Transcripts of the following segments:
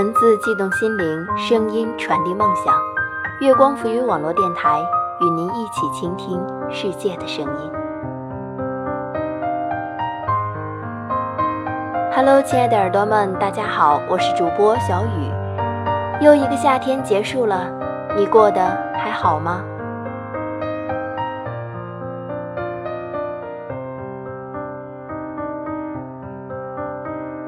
文字悸动心灵，声音传递梦想。月光浮于网络电台，与您一起倾听世界的声音。Hello，亲爱的耳朵们，大家好，我是主播小雨。又一个夏天结束了，你过得还好吗？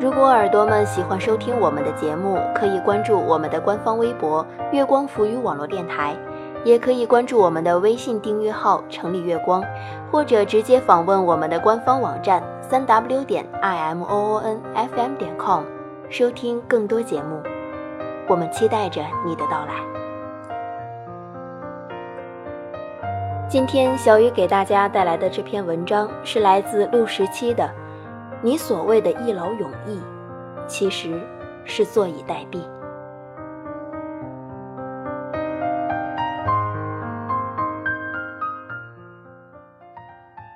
如果耳朵们喜欢收听我们的节目，可以关注我们的官方微博“月光浮语网络电台”，也可以关注我们的微信订阅号“城里月光”，或者直接访问我们的官方网站三 w 点 i m o o n f m 点 com，收听更多节目。我们期待着你的到来。今天小雨给大家带来的这篇文章是来自陆十七的。你所谓的一劳永逸，其实是坐以待毙。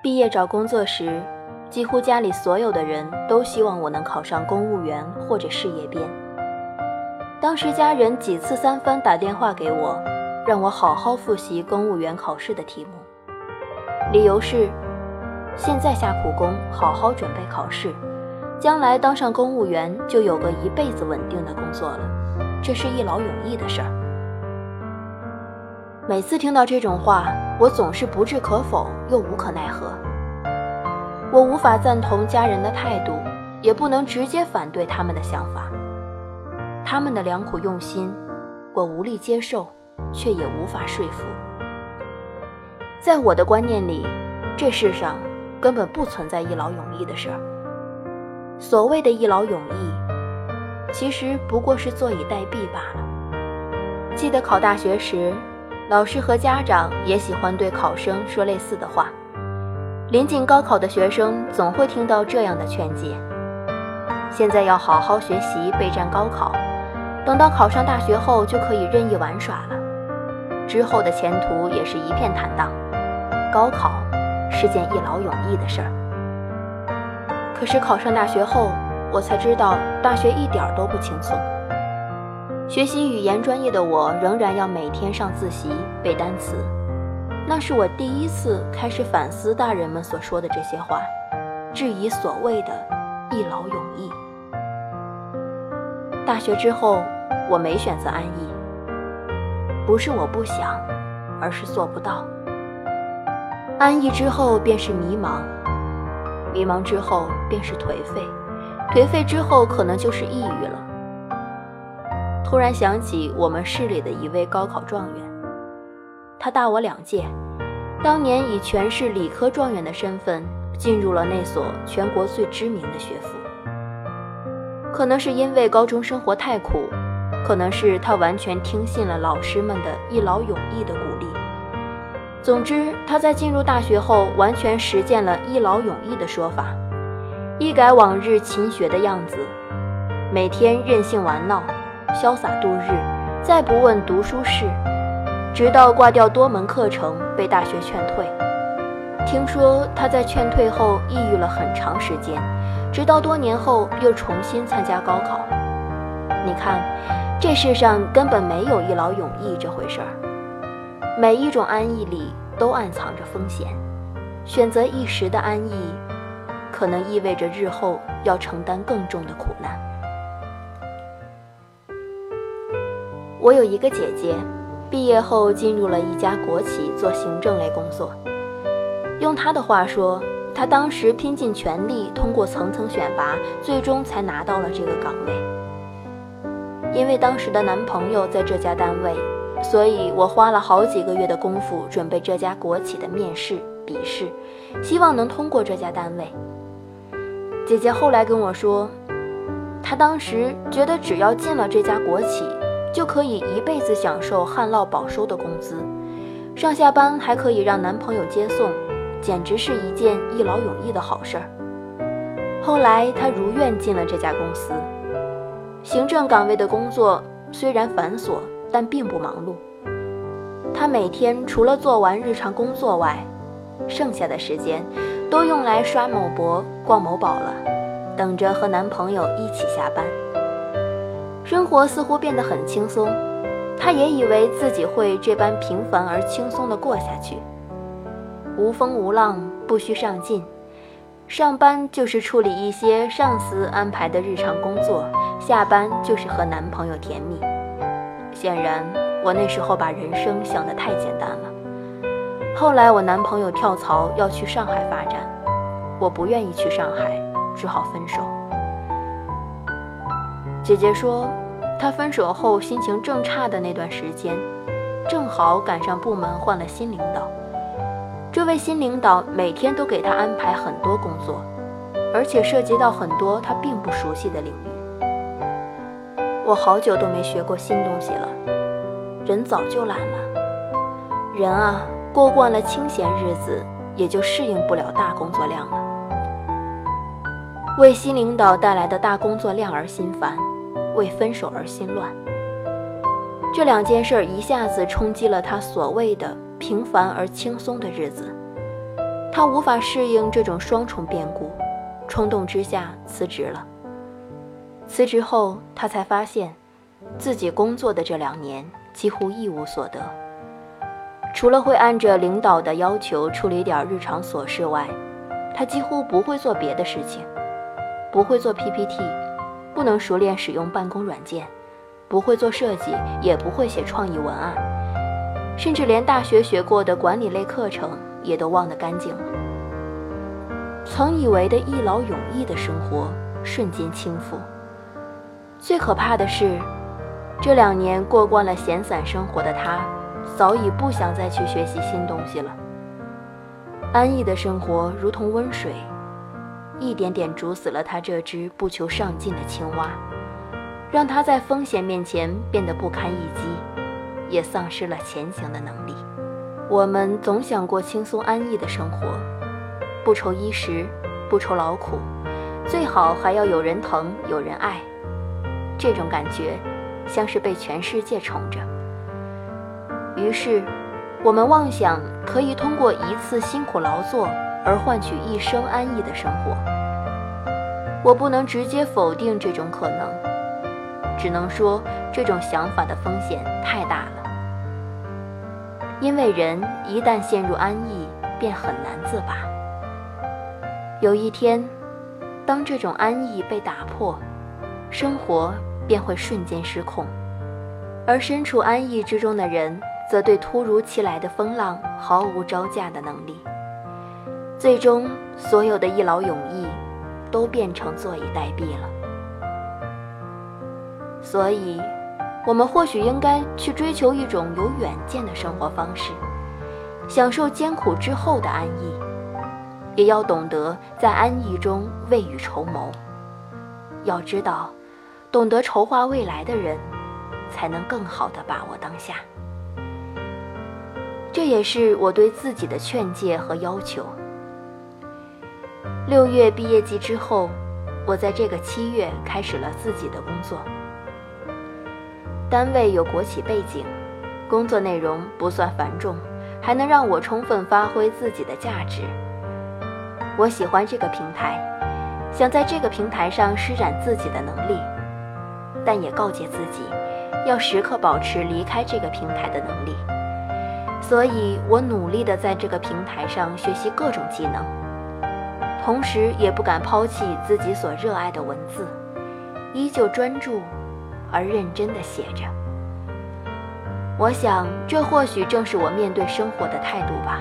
毕业找工作时，几乎家里所有的人都希望我能考上公务员或者事业编。当时家人几次三番打电话给我，让我好好复习公务员考试的题目，理由是。现在下苦功，好好准备考试，将来当上公务员就有个一辈子稳定的工作了，这是一劳永逸的事儿。每次听到这种话，我总是不置可否又无可奈何。我无法赞同家人的态度，也不能直接反对他们的想法。他们的良苦用心，我无力接受，却也无法说服。在我的观念里，这世上。根本不存在一劳永逸的事儿。所谓的一劳永逸，其实不过是坐以待毙罢了。记得考大学时，老师和家长也喜欢对考生说类似的话。临近高考的学生总会听到这样的劝诫：现在要好好学习，备战高考，等到考上大学后就可以任意玩耍了，之后的前途也是一片坦荡。高考。是件一劳永逸的事儿。可是考上大学后，我才知道大学一点都不轻松。学习语言专业的我，仍然要每天上自习背单词。那是我第一次开始反思大人们所说的这些话，质疑所谓的“一劳永逸”。大学之后，我没选择安逸，不是我不想，而是做不到。安逸之后便是迷茫，迷茫之后便是颓废，颓废之后可能就是抑郁了。突然想起我们市里的一位高考状元，他大我两届，当年以全市理科状元的身份进入了那所全国最知名的学府。可能是因为高中生活太苦，可能是他完全听信了老师们的一劳永逸的鼓励。总之，他在进入大学后，完全实践了一劳永逸的说法，一改往日勤学的样子，每天任性玩闹，潇洒度日，再不问读书事，直到挂掉多门课程，被大学劝退。听说他在劝退后抑郁了很长时间，直到多年后又重新参加高考。你看，这世上根本没有一劳永逸这回事儿。每一种安逸里都暗藏着风险，选择一时的安逸，可能意味着日后要承担更重的苦难。我有一个姐姐，毕业后进入了一家国企做行政类工作。用她的话说，她当时拼尽全力，通过层层选拔，最终才拿到了这个岗位。因为当时的男朋友在这家单位。所以我花了好几个月的功夫准备这家国企的面试、笔试，希望能通过这家单位。姐姐后来跟我说，她当时觉得只要进了这家国企，就可以一辈子享受旱涝保收的工资，上下班还可以让男朋友接送，简直是一件一劳永逸的好事儿。后来她如愿进了这家公司，行政岗位的工作虽然繁琐。但并不忙碌。她每天除了做完日常工作外，剩下的时间都用来刷某博、逛某宝了，等着和男朋友一起下班。生活似乎变得很轻松，他也以为自己会这般平凡而轻松地过下去，无风无浪，不需上进，上班就是处理一些上司安排的日常工作，下班就是和男朋友甜蜜。显然，我那时候把人生想得太简单了。后来我男朋友跳槽要去上海发展，我不愿意去上海，只好分手。姐姐说，她分手后心情正差的那段时间，正好赶上部门换了新领导。这位新领导每天都给她安排很多工作，而且涉及到很多她并不熟悉的领域。我好久都没学过新东西了，人早就懒了。人啊，过惯了清闲日子，也就适应不了大工作量了。为新领导带来的大工作量而心烦，为分手而心乱。这两件事一下子冲击了他所谓的平凡而轻松的日子，他无法适应这种双重变故，冲动之下辞职了。辞职后，他才发现，自己工作的这两年几乎一无所得。除了会按着领导的要求处理点日常琐事外，他几乎不会做别的事情，不会做 PPT，不能熟练使用办公软件，不会做设计，也不会写创意文案，甚至连大学学过的管理类课程也都忘得干净了。曾以为的一劳永逸的生活，瞬间倾覆。最可怕的是，这两年过惯了闲散生活的他，早已不想再去学习新东西了。安逸的生活如同温水，一点点煮死了他这只不求上进的青蛙，让他在风险面前变得不堪一击，也丧失了前行的能力。我们总想过轻松安逸的生活，不愁衣食，不愁劳苦，最好还要有人疼，有人爱。这种感觉，像是被全世界宠着。于是，我们妄想可以通过一次辛苦劳作而换取一生安逸的生活。我不能直接否定这种可能，只能说这种想法的风险太大了。因为人一旦陷入安逸，便很难自拔。有一天，当这种安逸被打破，生活便会瞬间失控，而身处安逸之中的人，则对突如其来的风浪毫无招架的能力。最终，所有的一劳永逸，都变成坐以待毙了。所以，我们或许应该去追求一种有远见的生活方式，享受艰苦之后的安逸，也要懂得在安逸中未雨绸缪。要知道。懂得筹划未来的人，才能更好的把握当下。这也是我对自己的劝诫和要求。六月毕业季之后，我在这个七月开始了自己的工作。单位有国企背景，工作内容不算繁重，还能让我充分发挥自己的价值。我喜欢这个平台，想在这个平台上施展自己的能力。但也告诫自己，要时刻保持离开这个平台的能力。所以我努力地在这个平台上学习各种技能，同时也不敢抛弃自己所热爱的文字，依旧专注而认真地写着。我想，这或许正是我面对生活的态度吧。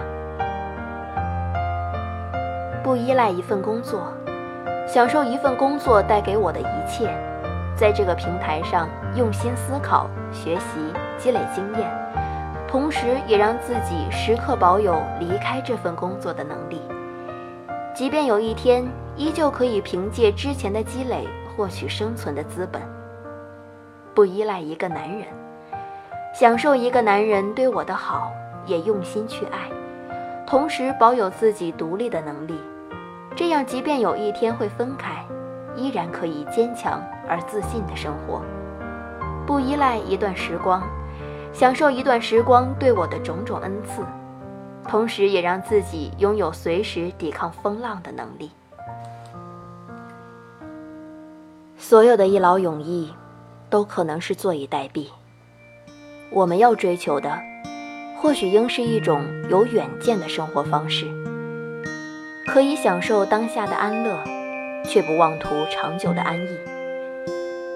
不依赖一份工作，享受一份工作带给我的一切。在这个平台上用心思考、学习、积累经验，同时也让自己时刻保有离开这份工作的能力。即便有一天依旧可以凭借之前的积累获取生存的资本，不依赖一个男人，享受一个男人对我的好，也用心去爱，同时保有自己独立的能力。这样，即便有一天会分开。依然可以坚强而自信的生活，不依赖一段时光，享受一段时光对我的种种恩赐，同时也让自己拥有随时抵抗风浪的能力。所有的一劳永逸，都可能是坐以待毙。我们要追求的，或许应是一种有远见的生活方式，可以享受当下的安乐，却不妄图长久的安逸，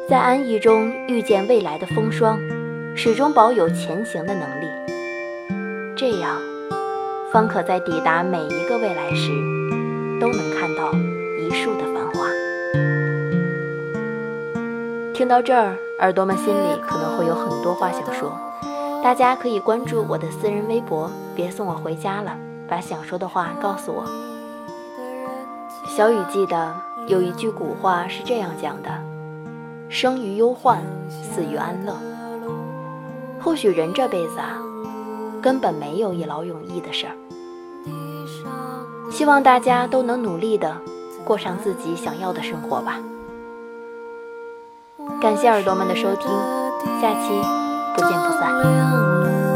在安逸中遇见未来的风霜，始终保有前行的能力。这样，方可在抵达每一个未来时，都能看到一树的繁华。听到这儿，耳朵们心里可能会有很多话想说，大家可以关注我的私人微博，别送我回家了，把想说的话告诉我。小雨记得有一句古话是这样讲的：生于忧患，死于安乐。或许人这辈子啊。根本没有一劳永逸的事儿。希望大家都能努力的过上自己想要的生活吧。感谢耳朵们的收听，下期不见不散。